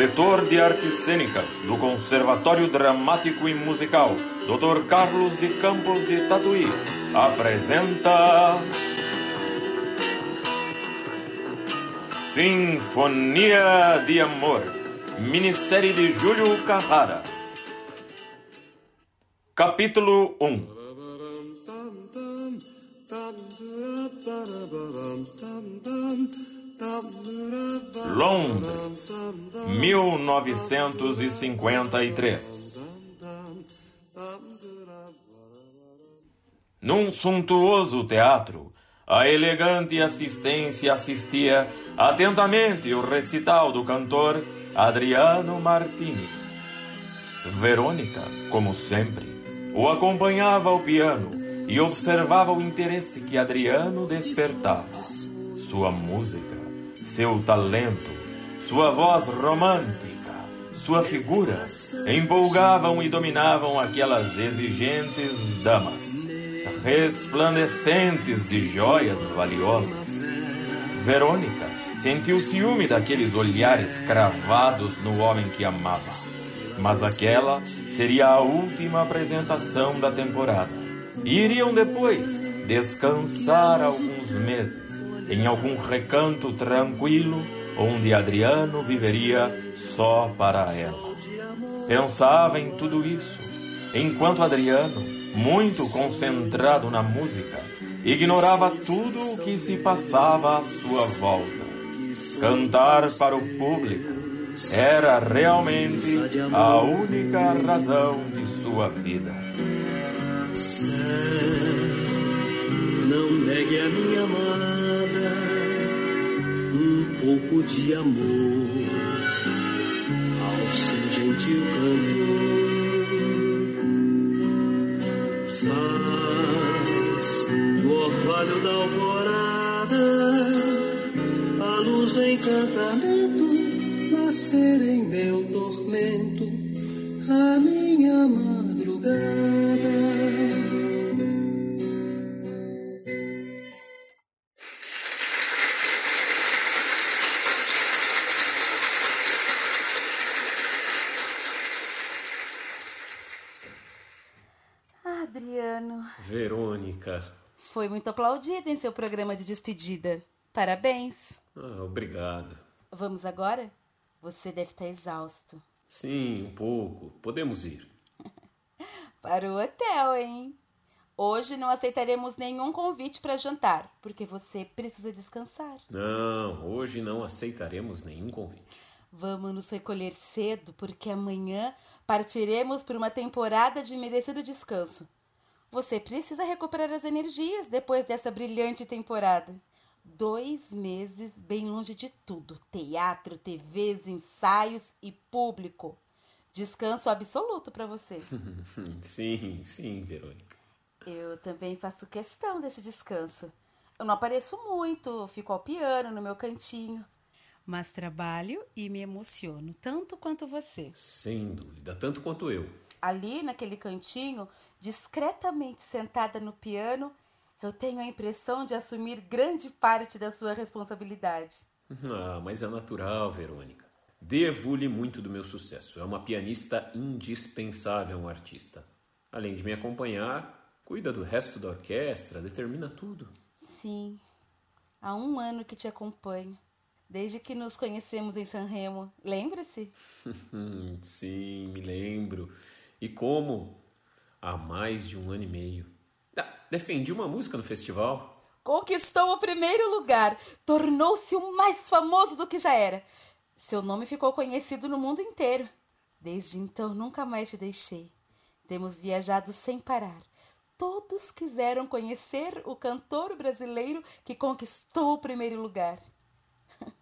setor de artes cênicas do Conservatório Dramático e Musical, Dr. Carlos de Campos de Tatuí, apresenta. Sinfonia de Amor, minissérie de Júlio Carrara. Capítulo 1 Londres, 1953. Num suntuoso teatro, a elegante assistência assistia atentamente o recital do cantor Adriano Martini. Verônica, como sempre, o acompanhava ao piano e observava o interesse que Adriano despertava. Sua música seu talento, sua voz romântica, sua figura empolgavam e dominavam aquelas exigentes damas, resplandecentes de joias valiosas. Verônica sentiu ciúme daqueles olhares cravados no homem que amava. Mas aquela seria a última apresentação da temporada. E iriam depois descansar alguns meses em algum recanto tranquilo onde Adriano viveria só para ela. Pensava em tudo isso, enquanto Adriano, muito concentrado na música, ignorava tudo o que se passava à sua volta. Cantar para o público era realmente a única razão de sua vida. Não negue a minha um pouco de amor ao seu gentil cantor. Faz do orvalho da alvorada a luz do encantamento nascer em meu tormento a minha madrugada. Verônica. Foi muito aplaudida em seu programa de despedida. Parabéns. Ah, obrigado. Vamos agora? Você deve estar exausto. Sim, um pouco. Podemos ir. Para o hotel, hein? Hoje não aceitaremos nenhum convite para jantar, porque você precisa descansar. Não, hoje não aceitaremos nenhum convite. Vamos nos recolher cedo, porque amanhã partiremos por uma temporada de merecido descanso. Você precisa recuperar as energias depois dessa brilhante temporada. Dois meses bem longe de tudo: teatro, TVs, ensaios e público. Descanso absoluto para você. sim, sim, Verônica. Eu também faço questão desse descanso. Eu não apareço muito, fico ao piano no meu cantinho. Mas trabalho e me emociono tanto quanto você. Sem dúvida, tanto quanto eu ali naquele cantinho, discretamente sentada no piano, eu tenho a impressão de assumir grande parte da sua responsabilidade. Ah, mas é natural, Verônica. Devo-lhe muito do meu sucesso. É uma pianista indispensável um artista. Além de me acompanhar, cuida do resto da orquestra, determina tudo. Sim. Há um ano que te acompanho. Desde que nos conhecemos em San Remo. Lembra-se? Sim, me lembro. E como? Há mais de um ano e meio. Ah, defendi uma música no festival. Conquistou o primeiro lugar. Tornou-se o mais famoso do que já era. Seu nome ficou conhecido no mundo inteiro. Desde então nunca mais te deixei. Temos viajado sem parar. Todos quiseram conhecer o cantor brasileiro que conquistou o primeiro lugar.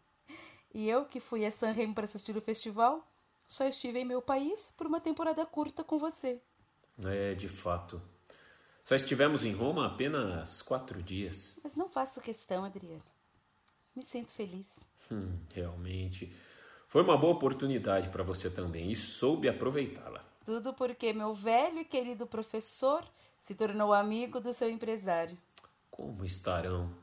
e eu que fui a San Remo para assistir o festival, só estive em meu país por uma temporada curta com você. É, de fato. Só estivemos em Roma apenas quatro dias. Mas não faço questão, Adriano. Me sinto feliz. Hum, realmente. Foi uma boa oportunidade para você também e soube aproveitá-la. Tudo porque meu velho e querido professor se tornou amigo do seu empresário. Como estarão?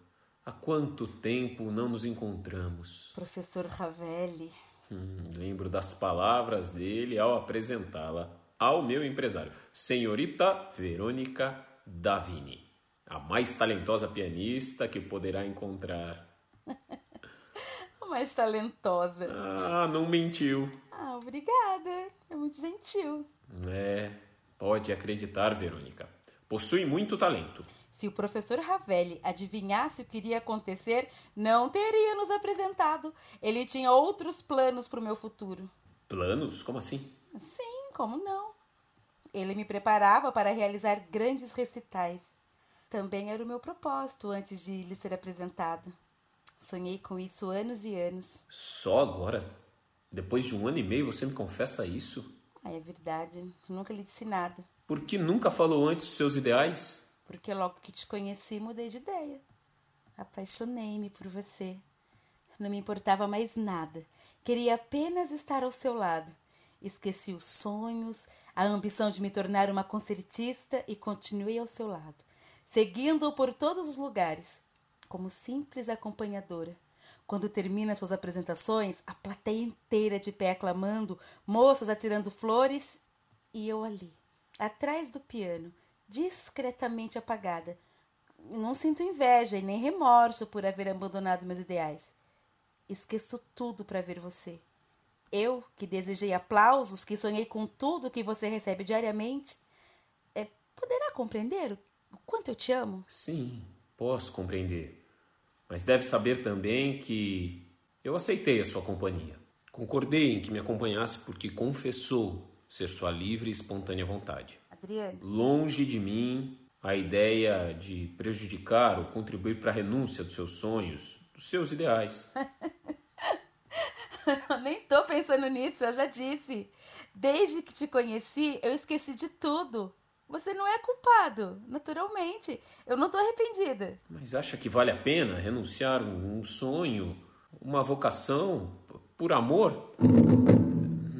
Há quanto tempo não nos encontramos? Professor Ravelli. Hum, lembro das palavras dele ao apresentá-la ao meu empresário, senhorita Verônica Davini, a mais talentosa pianista que poderá encontrar. a mais talentosa. Ah, não mentiu. Ah, obrigada. É muito gentil. É, pode acreditar, Verônica. Possui muito talento. Se o professor Ravelli adivinhasse o que iria acontecer, não teria nos apresentado. Ele tinha outros planos para o meu futuro. Planos? Como assim? Sim, como não? Ele me preparava para realizar grandes recitais. Também era o meu propósito antes de lhe ser apresentado. Sonhei com isso anos e anos. Só agora? Depois de um ano e meio você me confessa isso? Ah, é verdade. Nunca lhe disse nada. Por que nunca falou antes dos seus ideais? porque logo que te conheci mudei de ideia. Apaixonei-me por você. Não me importava mais nada. Queria apenas estar ao seu lado. Esqueci os sonhos, a ambição de me tornar uma concertista e continuei ao seu lado, seguindo-o por todos os lugares, como simples acompanhadora. Quando termina suas apresentações, a plateia inteira de pé aclamando, moças atirando flores e eu ali, atrás do piano, discretamente apagada. Não sinto inveja e nem remorso por haver abandonado meus ideais. Esqueço tudo para ver você. Eu, que desejei aplausos, que sonhei com tudo que você recebe diariamente, é, poderá compreender o quanto eu te amo? Sim, posso compreender. Mas deve saber também que eu aceitei a sua companhia. Concordei em que me acompanhasse porque confessou ser sua livre e espontânea vontade. Adriane? Longe de mim a ideia de prejudicar ou contribuir para a renúncia dos seus sonhos, dos seus ideais. eu nem tô pensando nisso, eu já disse. Desde que te conheci, eu esqueci de tudo. Você não é culpado, naturalmente. Eu não tô arrependida. Mas acha que vale a pena renunciar um sonho, uma vocação, por amor?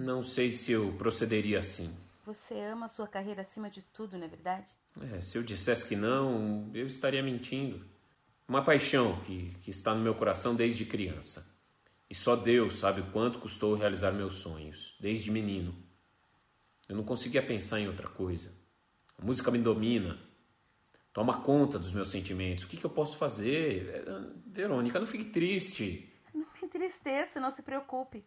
Não sei se eu procederia assim. Você ama a sua carreira acima de tudo, não é verdade? É, se eu dissesse que não, eu estaria mentindo. Uma paixão que, que está no meu coração desde criança. E só Deus sabe o quanto custou realizar meus sonhos, desde menino. Eu não conseguia pensar em outra coisa. A música me domina, toma conta dos meus sentimentos. O que, que eu posso fazer? É, Verônica, não fique triste. Não me entristeça, não se preocupe.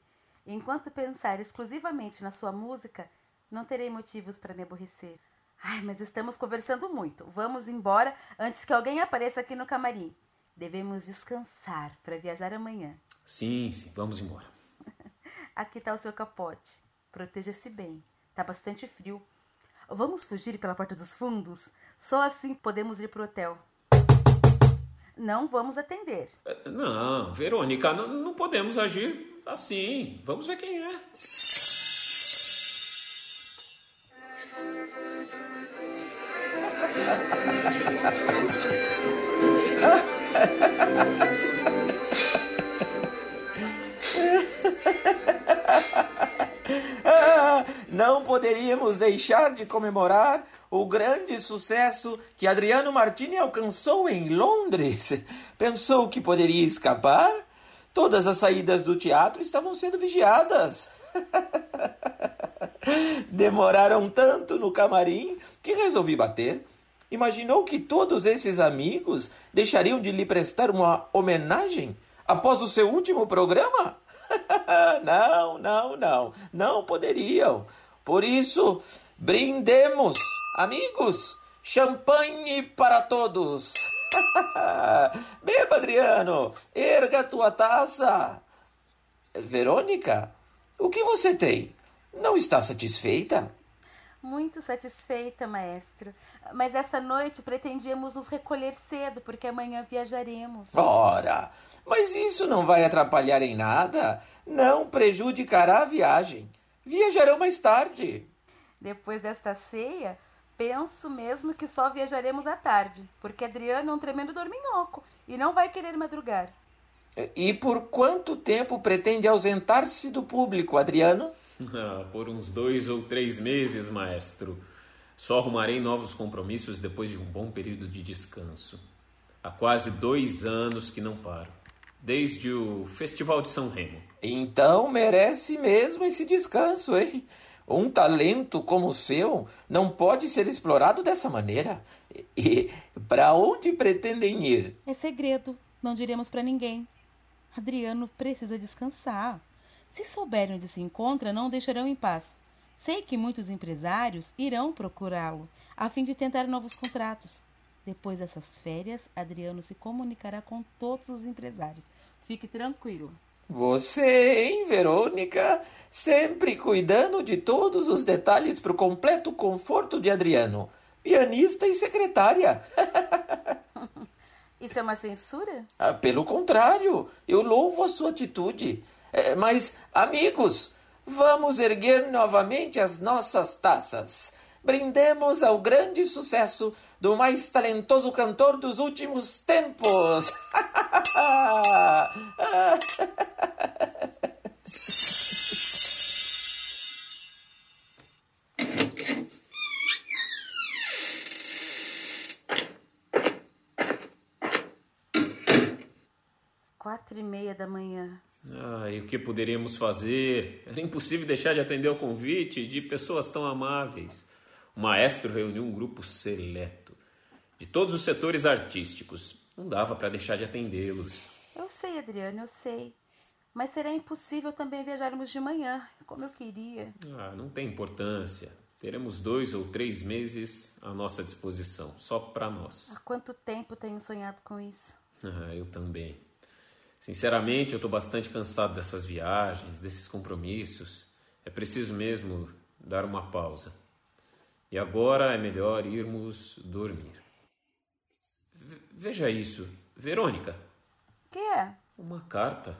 Enquanto pensar exclusivamente na sua música, não terei motivos para me aborrecer. Ai, mas estamos conversando muito. Vamos embora antes que alguém apareça aqui no camarim. Devemos descansar para viajar amanhã. Sim, sim, vamos embora. aqui está o seu capote. Proteja-se bem. Tá bastante frio. Vamos fugir pela porta dos fundos? Só assim podemos ir pro hotel. Não vamos atender. É, não, Verônica, não, não podemos agir assim. Vamos ver quem é. não poderíamos deixar de comemorar o grande sucesso que Adriano Martini alcançou em Londres. Pensou que poderia escapar? Todas as saídas do teatro estavam sendo vigiadas. Demoraram tanto no camarim que resolvi bater. Imaginou que todos esses amigos deixariam de lhe prestar uma homenagem após o seu último programa? não, não, não, não poderiam. Por isso, brindemos, amigos, champanhe para todos. Beba, Adriano, erga tua taça. Verônica, o que você tem? Não está satisfeita? Muito satisfeita, maestro. Mas esta noite pretendíamos nos recolher cedo, porque amanhã viajaremos. Ora, mas isso não vai atrapalhar em nada. Não prejudicará a viagem. Viajarão mais tarde. Depois desta ceia, penso mesmo que só viajaremos à tarde, porque Adriano é um tremendo dorminhoco e não vai querer madrugar. E por quanto tempo pretende ausentar-se do público, Adriano? Ah, por uns dois ou três meses, maestro. Só arrumarei novos compromissos depois de um bom período de descanso. Há quase dois anos que não paro. desde o Festival de São Remo. Então merece mesmo esse descanso, hein? Um talento como o seu não pode ser explorado dessa maneira. E para onde pretendem ir? É segredo, não diremos para ninguém. Adriano precisa descansar. Se souberem onde se encontra, não o deixarão em paz. Sei que muitos empresários irão procurá-lo a fim de tentar novos contratos. Depois dessas férias, Adriano se comunicará com todos os empresários. Fique tranquilo. Você, hein, Verônica? Sempre cuidando de todos os detalhes para o completo conforto de Adriano, pianista e secretária. Isso é uma censura? Ah, pelo contrário, eu louvo a sua atitude. É, mas, amigos, vamos erguer novamente as nossas taças. Brindemos ao grande sucesso do mais talentoso cantor dos últimos tempos. Quatro e meia da manhã. Ah, e o que poderíamos fazer? Era impossível deixar de atender ao convite de pessoas tão amáveis. O maestro reuniu um grupo seleto de todos os setores artísticos. Não dava para deixar de atendê-los. Eu sei, Adriano, eu sei. Mas será impossível também viajarmos de manhã, como eu queria. Ah, não tem importância. Teremos dois ou três meses à nossa disposição, só para nós. Há quanto tempo tenho sonhado com isso? Ah, eu também. Sinceramente, eu estou bastante cansado dessas viagens, desses compromissos. É preciso mesmo dar uma pausa. E agora é melhor irmos dormir. Veja isso, Verônica. Que é? Uma carta.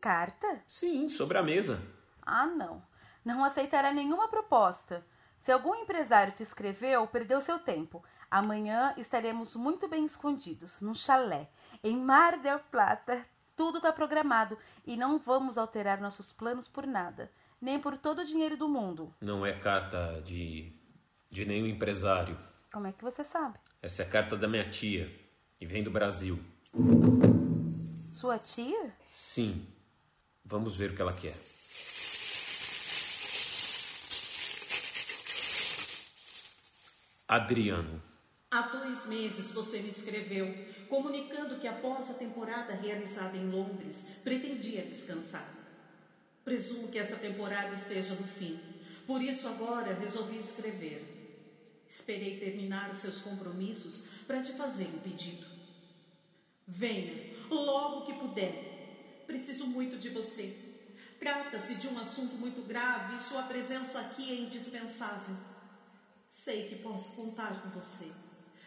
Carta? Sim, sobre a mesa. Ah, não. Não aceitará nenhuma proposta. Se algum empresário te escreveu, perdeu seu tempo. Amanhã estaremos muito bem escondidos, num chalé, em Mar del Plata. Tudo está programado e não vamos alterar nossos planos por nada, nem por todo o dinheiro do mundo. Não é carta de, de nenhum empresário. Como é que você sabe? Essa é a carta da minha tia e vem do Brasil. Sua tia? Sim. Vamos ver o que ela quer. Adriano. Há dois meses você me escreveu comunicando que após a temporada realizada em Londres pretendia descansar. Presumo que esta temporada esteja no fim, por isso agora resolvi escrever. Esperei terminar seus compromissos para te fazer um pedido. Venha, logo que puder. Preciso muito de você. Trata-se de um assunto muito grave e sua presença aqui é indispensável. Sei que posso contar com você.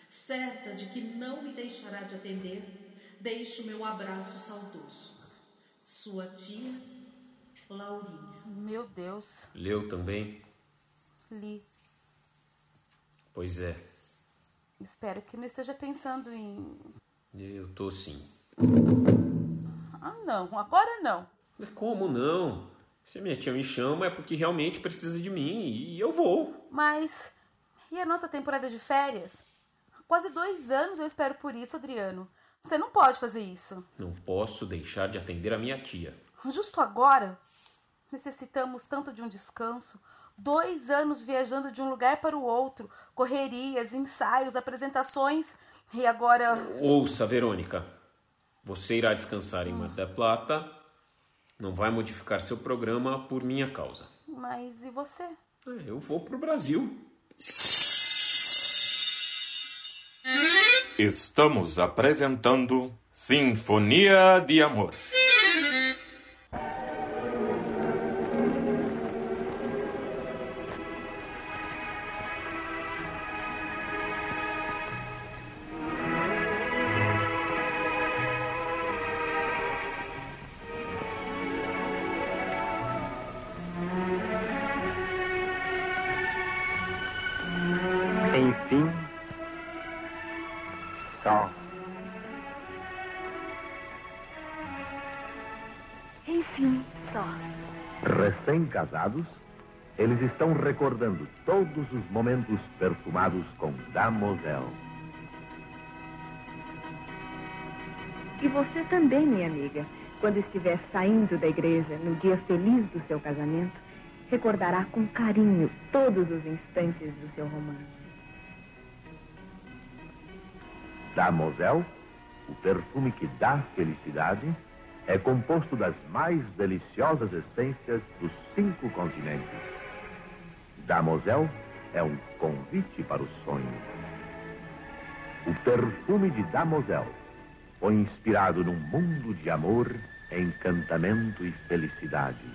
Certa de que não me deixará de atender, deixo meu abraço saudoso. Sua tia, Laurinha. Meu Deus. Leu também? Li. Pois é. Espero que não esteja pensando em. Eu tô sim. Ah, não. Agora não. Como não? Se a minha tia me chama é porque realmente precisa de mim e eu vou. Mas. E a nossa temporada de férias? Há quase dois anos eu espero por isso, Adriano. Você não pode fazer isso. Não posso deixar de atender a minha tia. Justo agora? Necessitamos tanto de um descanso. Dois anos viajando de um lugar para o outro, correrias, ensaios, apresentações. E agora. Ouça, Verônica. Você irá descansar em Mar del Plata. Não vai modificar seu programa por minha causa. Mas e você? É, eu vou para o Brasil. Estamos apresentando Sinfonia de Amor. Enfim, só. Enfim, só. Recém-casados, eles estão recordando todos os momentos perfumados com Damosel. E você também, minha amiga, quando estiver saindo da igreja no dia feliz do seu casamento, recordará com carinho todos os instantes do seu romance. Damosel, o perfume que dá felicidade, é composto das mais deliciosas essências dos cinco continentes. Damosel é um convite para o sonho. O perfume de Damosel foi inspirado num mundo de amor, encantamento e felicidade.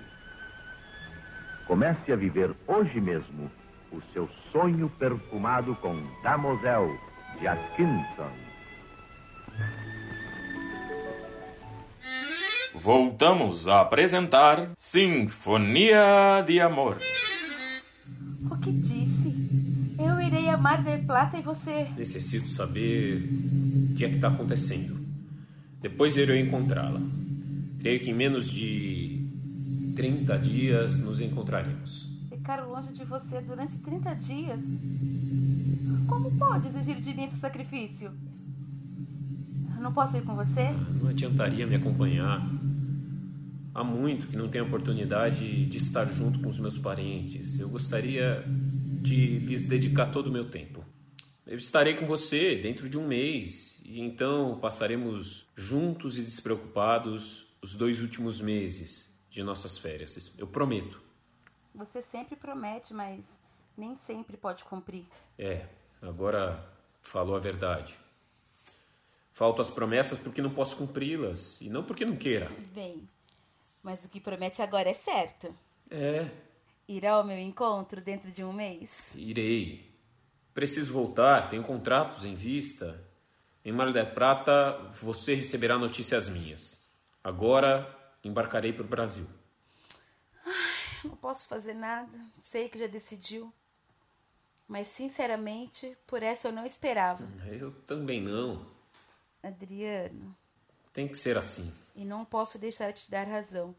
Comece a viver hoje mesmo o seu sonho perfumado com Damosel de Atkinson. Voltamos a apresentar Sinfonia de Amor. O que disse? Eu irei a Mar del Plata e você. Necessito saber o que é que está acontecendo. Depois irei encontrá-la. Creio que em menos de 30 dias nos encontraremos. Ficar longe de você durante 30 dias? Como pode exigir de mim esse sacrifício? Não posso ir com você? Não adiantaria me acompanhar. Há muito que não tenho oportunidade de estar junto com os meus parentes. Eu gostaria de lhes dedicar todo o meu tempo. Eu estarei com você dentro de um mês e então passaremos juntos e despreocupados os dois últimos meses de nossas férias. Eu prometo. Você sempre promete, mas nem sempre pode cumprir. É, agora falou a verdade. Faltam as promessas porque não posso cumpri-las e não porque não queira. Bem, mas o que promete agora é certo. É, Irá ao meu encontro dentro de um mês? irei. Preciso voltar, tenho contratos em vista. Em Mar del Prata você receberá notícias minhas. Agora embarcarei para o Brasil. Não posso fazer nada. Sei que já decidiu. Mas, sinceramente, por essa eu não esperava. Eu também não. Adriano, Tem que ser assim. e não posso deixar de te dar razão.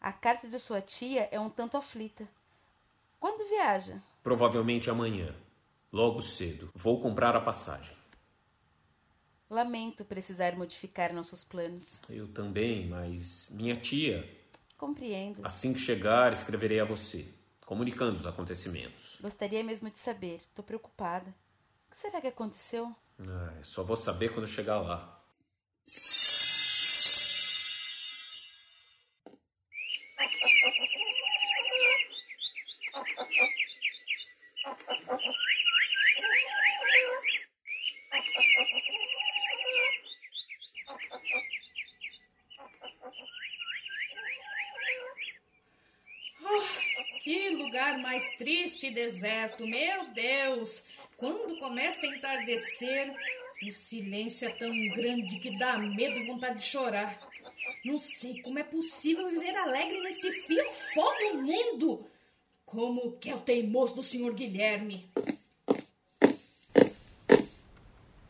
A carta de sua tia é um tanto aflita. Quando viaja? Provavelmente amanhã, logo cedo, vou comprar a passagem. Lamento precisar modificar nossos planos. Eu também, mas minha tia, Compreendo. assim que chegar, escreverei a você, comunicando os acontecimentos. Gostaria mesmo de saber. Tô preocupada. O que será que aconteceu? Ah, só vou saber quando chegar lá. Que lugar mais triste e deserto, meu Deus! Quando começa a entardecer, o silêncio é tão grande que dá medo e vontade de chorar. Não sei como é possível viver alegre nesse fio fó do mundo. Como que é o teimoso do senhor Guilherme.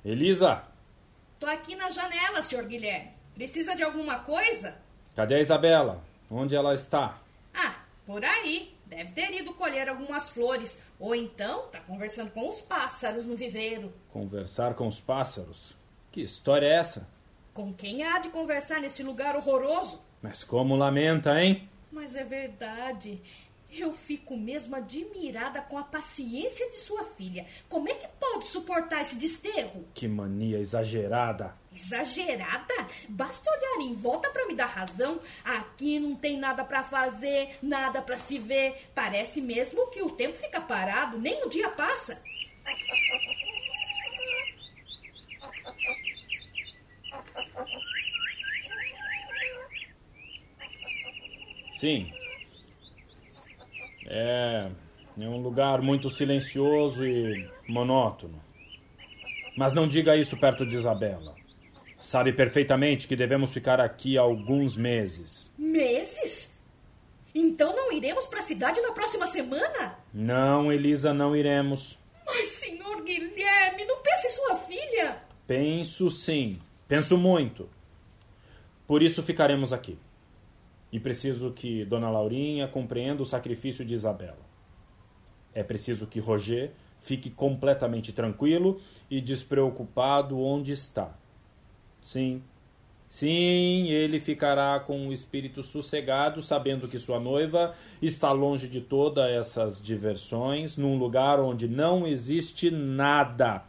Elisa, Tô aqui na janela, senhor Guilherme. Precisa de alguma coisa? cadê a Isabela? Onde ela está? Ah, por aí. Deve ter ido colher algumas flores. Ou então tá conversando com os pássaros no viveiro. Conversar com os pássaros? Que história é essa? Com quem há de conversar nesse lugar horroroso? Mas como lamenta, hein? Mas é verdade. Eu fico mesmo admirada com a paciência de sua filha. Como é que pode suportar esse desterro? Que mania exagerada. Exagerada? Basta olhar em volta para me dar razão. Aqui não tem nada para fazer, nada para se ver. Parece mesmo que o tempo fica parado, nem o dia passa. Sim. É. É um lugar muito silencioso e monótono. Mas não diga isso perto de Isabela. Sabe perfeitamente que devemos ficar aqui alguns meses. Meses? Então não iremos para a cidade na próxima semana? Não, Elisa, não iremos. Mas, senhor Guilherme, não pense em sua filha. Penso sim. Penso muito. Por isso ficaremos aqui. E preciso que Dona Laurinha compreenda o sacrifício de Isabela. É preciso que Roger fique completamente tranquilo e despreocupado onde está. Sim, Sim, ele ficará com o espírito sossegado, sabendo que sua noiva está longe de todas essas diversões, num lugar onde não existe nada,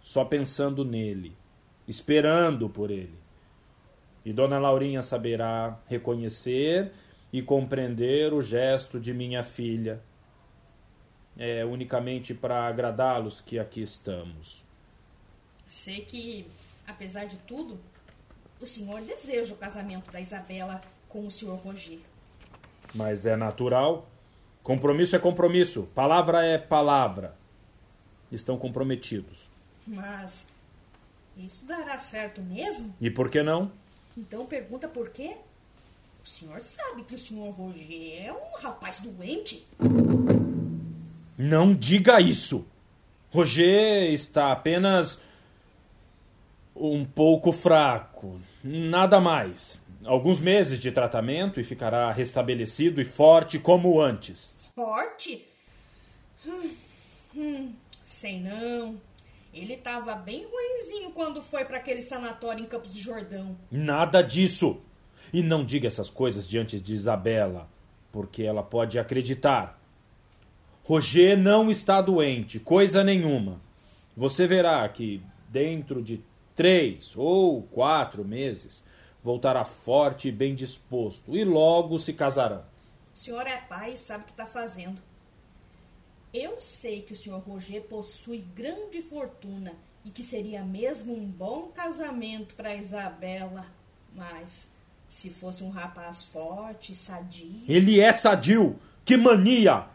só pensando nele, esperando por ele. E Dona Laurinha saberá reconhecer e compreender o gesto de minha filha. É unicamente para agradá-los que aqui estamos. Sei que, apesar de tudo, o senhor deseja o casamento da Isabela com o senhor Roger. Mas é natural. Compromisso é compromisso, palavra é palavra. Estão comprometidos. Mas isso dará certo mesmo? E por que não? Então pergunta por quê? O senhor sabe que o senhor Roger é um rapaz doente? Não diga isso. Roger está apenas um pouco fraco, nada mais. Alguns meses de tratamento e ficará restabelecido e forte como antes. Forte? Hum, hum, sei não. Ele estava bem ruinzinho quando foi para aquele sanatório em Campos de Jordão. Nada disso. E não diga essas coisas diante de Isabela, porque ela pode acreditar. Roger não está doente, coisa nenhuma. Você verá que dentro de três ou quatro meses voltará forte e bem disposto, e logo se casarão. O senhor é pai e sabe o que está fazendo. Eu sei que o senhor Roger possui grande fortuna e que seria mesmo um bom casamento para Isabela, mas se fosse um rapaz forte, sadio. Ele é sadio! Que mania!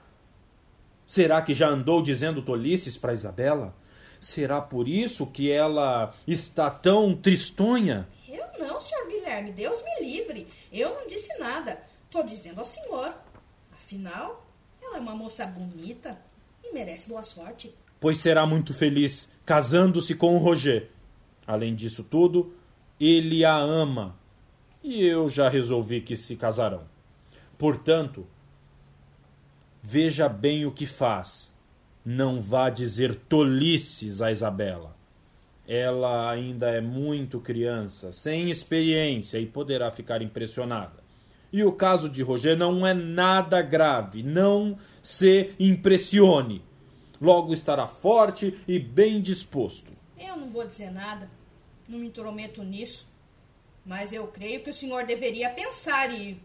Será que já andou dizendo tolices para Isabela? Será por isso que ela está tão tristonha? Eu não, senhor Guilherme, Deus me livre. Eu não disse nada. Estou dizendo ao senhor. Afinal, ela é uma moça bonita e merece boa sorte. Pois será muito feliz casando-se com o Roger. Além disso tudo, ele a ama. E eu já resolvi que se casarão. Portanto, veja bem o que faz não vá dizer tolices a Isabela. Ela ainda é muito criança, sem experiência e poderá ficar impressionada. E o caso de Roger não é nada grave, não se impressione. Logo estará forte e bem disposto. Eu não vou dizer nada, não me intrometo nisso, mas eu creio que o senhor deveria pensar e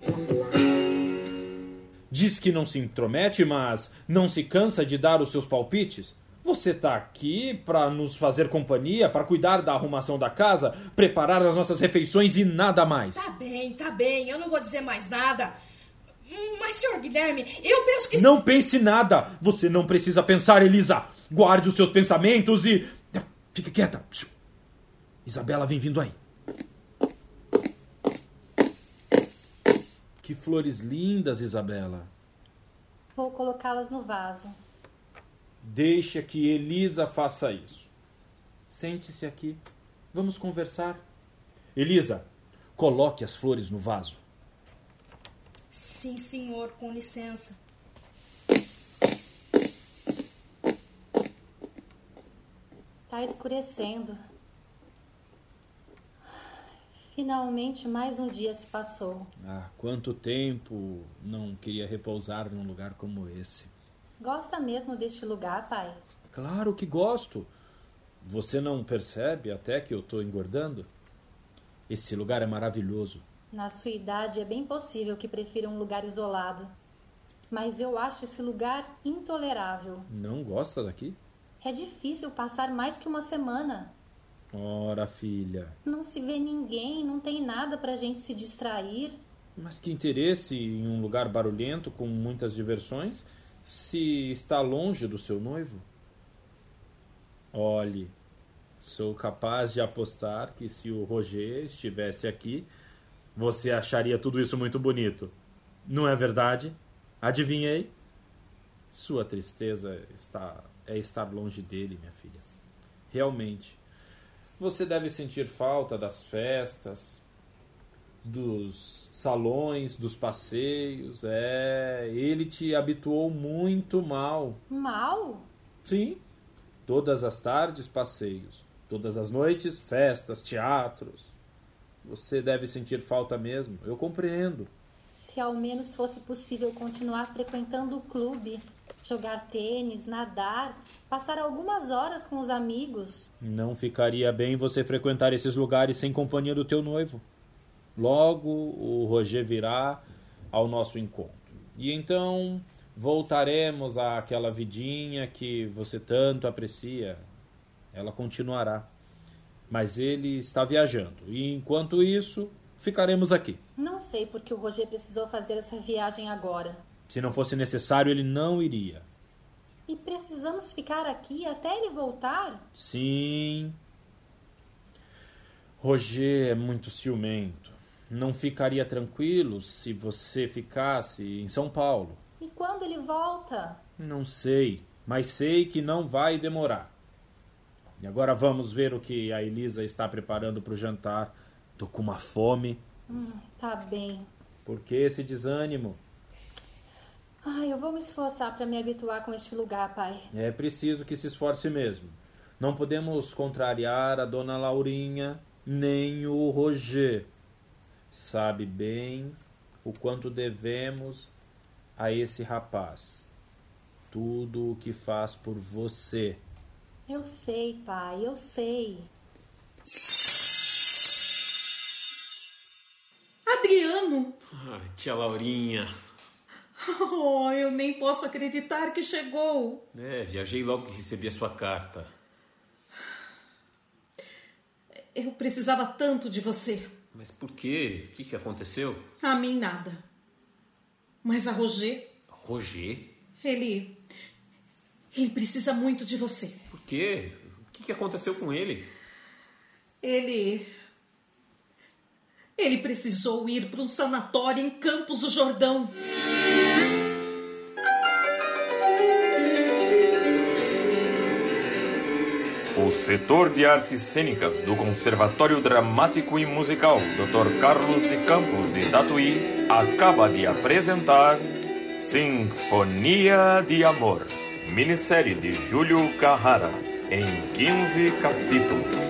Diz que não se intromete, mas não se cansa de dar os seus palpites? Você está aqui para nos fazer companhia, para cuidar da arrumação da casa, preparar as nossas refeições e nada mais. Tá bem, tá bem, eu não vou dizer mais nada. Mas, senhor Guilherme, eu penso que. Não pense nada! Você não precisa pensar, Elisa! Guarde os seus pensamentos e. Fique quieta! Isabela vem vindo aí. Que flores lindas, Isabela. Vou colocá-las no vaso. Deixa que Elisa faça isso. Sente-se aqui. Vamos conversar. Elisa, coloque as flores no vaso. Sim, senhor, com licença. Tá escurecendo. Finalmente mais um dia se passou. Ah, quanto tempo não queria repousar num lugar como esse. Gosta mesmo deste lugar, pai? Claro que gosto. Você não percebe até que eu estou engordando? Esse lugar é maravilhoso. Na sua idade é bem possível que prefira um lugar isolado. Mas eu acho esse lugar intolerável. Não gosta daqui? É difícil passar mais que uma semana. Ora, filha. Não se vê ninguém, não tem nada pra gente se distrair. Mas que interesse em um lugar barulhento com muitas diversões se está longe do seu noivo? Olhe, sou capaz de apostar que se o Roger estivesse aqui, você acharia tudo isso muito bonito. Não é verdade? Adivinhei? Sua tristeza está é estar longe dele, minha filha. Realmente, você deve sentir falta das festas, dos salões, dos passeios. É, ele te habituou muito mal. Mal? Sim. Todas as tardes, passeios. Todas as noites, festas, teatros. Você deve sentir falta mesmo. Eu compreendo. Se ao menos fosse possível continuar frequentando o clube, jogar tênis, nadar, passar algumas horas com os amigos. Não ficaria bem você frequentar esses lugares sem companhia do teu noivo. Logo o Roger virá ao nosso encontro. E então voltaremos àquela vidinha que você tanto aprecia. Ela continuará. Mas ele está viajando. E enquanto isso, ficaremos aqui. Não sei por que o Roger precisou fazer essa viagem agora. Se não fosse necessário, ele não iria. E precisamos ficar aqui até ele voltar? Sim. Roger é muito ciumento. Não ficaria tranquilo se você ficasse em São Paulo. E quando ele volta? Não sei, mas sei que não vai demorar. E agora vamos ver o que a Elisa está preparando para o jantar. Tô com uma fome. Hum, tá bem. Por que esse desânimo? Ai, eu vou me esforçar para me habituar com este lugar, pai. É preciso que se esforce mesmo. Não podemos contrariar a dona Laurinha nem o Roger. Sabe bem o quanto devemos a esse rapaz. Tudo o que faz por você. Eu sei, pai, eu sei. Adriano! Ai, tia Laurinha. Oh, eu nem posso acreditar que chegou. É, viajei logo que recebi a sua carta. Eu precisava tanto de você. Mas por quê? O que, que aconteceu? A mim nada. Mas a Roger. Roger? Ele. Ele precisa muito de você. Por quê? O que, que aconteceu com ele? Ele. Ele precisou ir para um sanatório em Campos do Jordão. O setor de artes cênicas do Conservatório Dramático e Musical Dr. Carlos de Campos de Tatuí acaba de apresentar Sinfonia de Amor, minissérie de Júlio Carrara, em 15 capítulos.